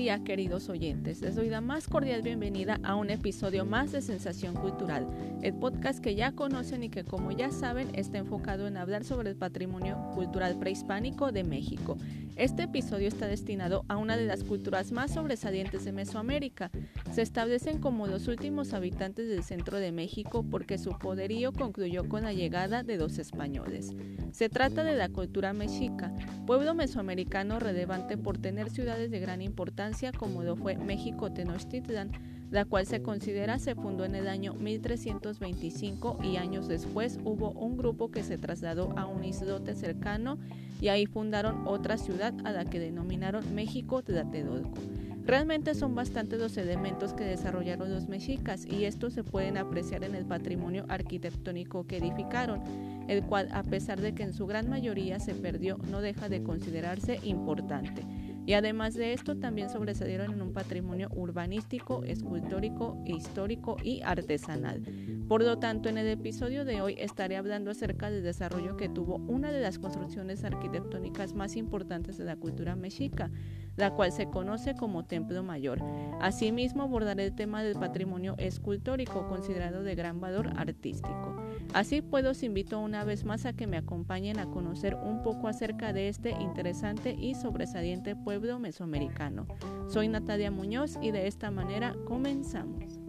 día, queridos oyentes. Les doy la más cordial bienvenida a un episodio más de Sensación Cultural, el podcast que ya conocen y que, como ya saben, está enfocado en hablar sobre el patrimonio cultural prehispánico de México. Este episodio está destinado a una de las culturas más sobresalientes de Mesoamérica. Se establecen como los últimos habitantes del centro de México porque su poderío concluyó con la llegada de los españoles. Se trata de la cultura mexica, pueblo mesoamericano relevante por tener ciudades de gran importancia como lo fue México Tenochtitlan, la cual se considera se fundó en el año 1325 y años después hubo un grupo que se trasladó a un islote cercano y ahí fundaron otra ciudad a la que denominaron México Tlatelolco. Realmente son bastantes los elementos que desarrollaron los mexicas y estos se pueden apreciar en el patrimonio arquitectónico que edificaron, el cual a pesar de que en su gran mayoría se perdió no deja de considerarse importante. Y además de esto también sobresalieron en un patrimonio urbanístico, escultórico, histórico y artesanal. Por lo tanto, en el episodio de hoy estaré hablando acerca del desarrollo que tuvo una de las construcciones arquitectónicas más importantes de la cultura mexica, la cual se conoce como Templo Mayor. Asimismo, abordaré el tema del patrimonio escultórico, considerado de gran valor artístico. Así pues, los invito una vez más a que me acompañen a conocer un poco acerca de este interesante y sobresaliente pueblo mesoamericano. Soy Natalia Muñoz y de esta manera comenzamos.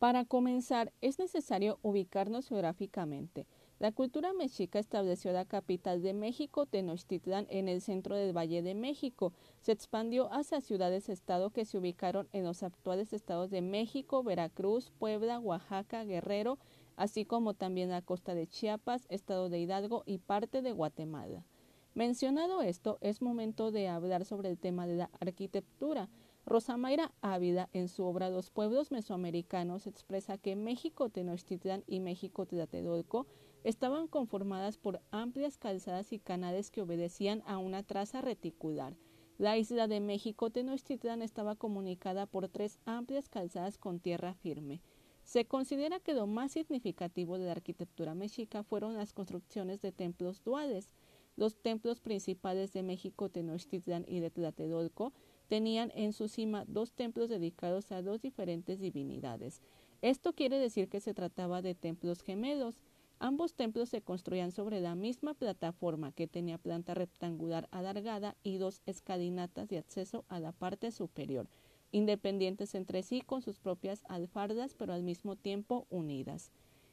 Para comenzar, es necesario ubicarnos geográficamente. La cultura mexica estableció la capital de México, Tenochtitlan, en el centro del Valle de México. Se expandió hacia ciudades-estado que se ubicaron en los actuales estados de México, Veracruz, Puebla, Oaxaca, Guerrero, así como también la costa de Chiapas, estado de Hidalgo y parte de Guatemala. Mencionado esto, es momento de hablar sobre el tema de la arquitectura. Rosa Mayra Ávila, en su obra Los pueblos mesoamericanos, expresa que México Tenochtitlan y México Tlatelolco estaban conformadas por amplias calzadas y canales que obedecían a una traza reticular. La isla de México Tenochtitlan estaba comunicada por tres amplias calzadas con tierra firme. Se considera que lo más significativo de la arquitectura mexica fueron las construcciones de templos duales. Los templos principales de México Tenochtitlan y de Tlatelolco tenían en su cima dos templos dedicados a dos diferentes divinidades. Esto quiere decir que se trataba de templos gemelos. Ambos templos se construían sobre la misma plataforma que tenía planta rectangular alargada y dos escalinatas de acceso a la parte superior, independientes entre sí con sus propias alfardas pero al mismo tiempo unidas.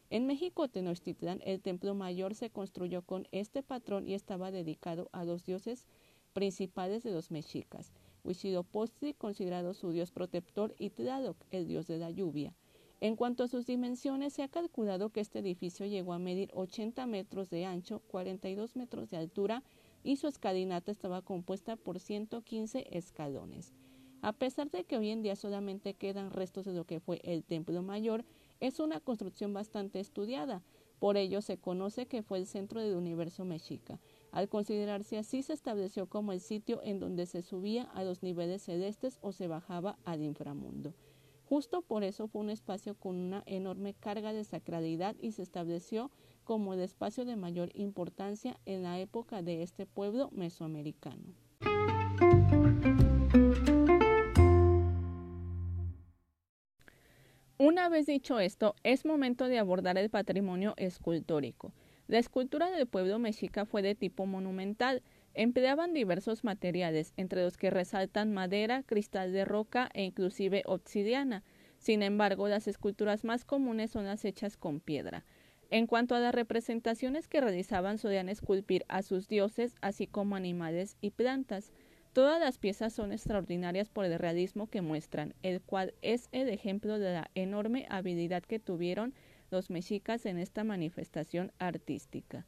En México Tenochtitlan el templo mayor se construyó con este patrón y estaba dedicado a los dioses principales de los mexicas, Huitzilopochtli considerado su dios protector y Tlaloc, el dios de la lluvia. En cuanto a sus dimensiones, se ha calculado que este edificio llegó a medir 80 metros de ancho, 42 metros de altura y su escalinata estaba compuesta por 115 escalones. A pesar de que hoy en día solamente quedan restos de lo que fue el Templo Mayor, es una construcción bastante estudiada. Por ello se conoce que fue el centro del universo mexica. Al considerarse así, se estableció como el sitio en donde se subía a los niveles celestes o se bajaba al inframundo. Justo por eso fue un espacio con una enorme carga de sacralidad y se estableció como el espacio de mayor importancia en la época de este pueblo mesoamericano. Una vez dicho esto, es momento de abordar el patrimonio escultórico. La escultura del pueblo mexica fue de tipo monumental, Empleaban diversos materiales, entre los que resaltan madera, cristal de roca e inclusive obsidiana. Sin embargo, las esculturas más comunes son las hechas con piedra. En cuanto a las representaciones que realizaban, solían esculpir a sus dioses, así como animales y plantas. Todas las piezas son extraordinarias por el realismo que muestran, el cual es el ejemplo de la enorme habilidad que tuvieron los mexicas en esta manifestación artística.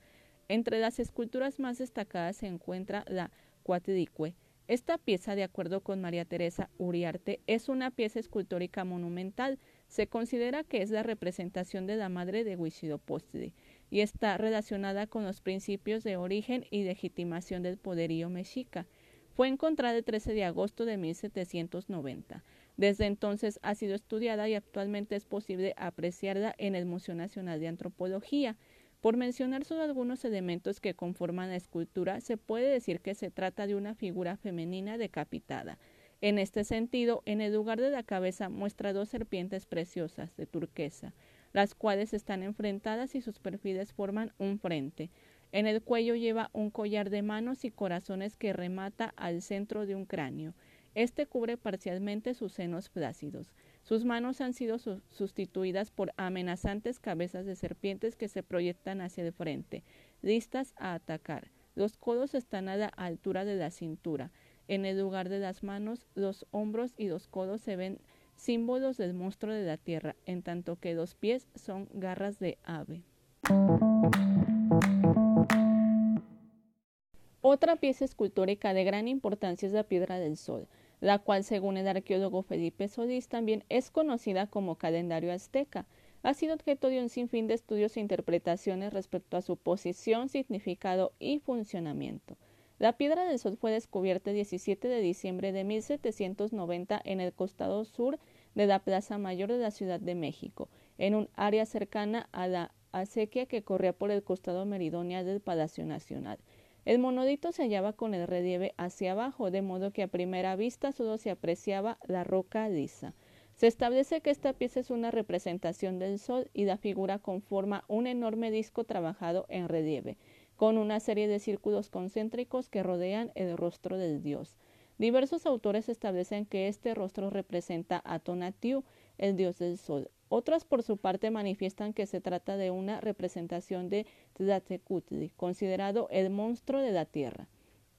Entre las esculturas más destacadas se encuentra la Cuatlicue. Esta pieza, de acuerdo con María Teresa Uriarte, es una pieza escultórica monumental. Se considera que es la representación de la madre de Huitzilopochtli y está relacionada con los principios de origen y legitimación del poderío mexica. Fue encontrada el 13 de agosto de 1790. Desde entonces ha sido estudiada y actualmente es posible apreciarla en el Museo Nacional de Antropología. Por mencionar solo algunos elementos que conforman la escultura, se puede decir que se trata de una figura femenina decapitada. En este sentido, en el lugar de la cabeza muestra dos serpientes preciosas de turquesa, las cuales están enfrentadas y sus perfiles forman un frente. En el cuello lleva un collar de manos y corazones que remata al centro de un cráneo. Este cubre parcialmente sus senos flácidos. Sus manos han sido sustituidas por amenazantes cabezas de serpientes que se proyectan hacia el frente, listas a atacar. Los codos están a la altura de la cintura. En el lugar de las manos, los hombros y los codos se ven símbolos del monstruo de la tierra, en tanto que los pies son garras de ave. Otra pieza escultórica de gran importancia es la Piedra del Sol la cual, según el arqueólogo Felipe Solís, también es conocida como calendario azteca. Ha sido objeto de un sinfín de estudios e interpretaciones respecto a su posición, significado y funcionamiento. La piedra del sol fue descubierta el 17 de diciembre de 1790 en el costado sur de la Plaza Mayor de la Ciudad de México, en un área cercana a la acequia que corría por el costado meridional del Palacio Nacional. El monolito se hallaba con el relieve hacia abajo, de modo que a primera vista solo se apreciaba la roca lisa. Se establece que esta pieza es una representación del Sol y la figura conforma un enorme disco trabajado en relieve, con una serie de círculos concéntricos que rodean el rostro del dios. Diversos autores establecen que este rostro representa a Tonatiuh, el dios del sol. Otras, por su parte, manifiestan que se trata de una representación de Tlatelolco, considerado el monstruo de la tierra.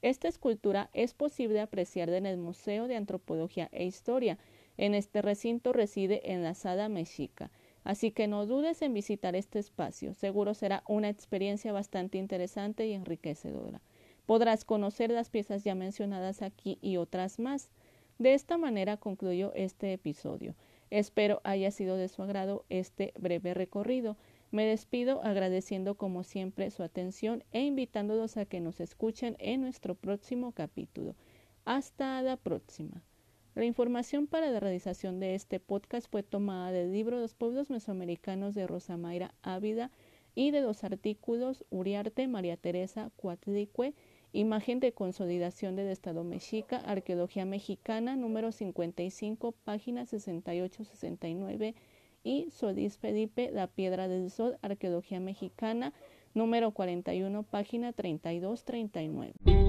Esta escultura es posible apreciar en el Museo de Antropología e Historia. En este recinto reside en la Sala Mexica. Así que no dudes en visitar este espacio. Seguro será una experiencia bastante interesante y enriquecedora. Podrás conocer las piezas ya mencionadas aquí y otras más. De esta manera concluyo este episodio. Espero haya sido de su agrado este breve recorrido. Me despido agradeciendo como siempre su atención e invitándolos a que nos escuchen en nuestro próximo capítulo. Hasta la próxima. La información para la realización de este podcast fue tomada del libro Los pueblos mesoamericanos de Rosa Mayra Ávida y de los artículos Uriarte, María Teresa Cuatlicue Imagen de consolidación del Estado mexica, Arqueología mexicana, número 55, página 68-69 y Solís Felipe, La Piedra del Sol, Arqueología mexicana, número 41, página 32-39.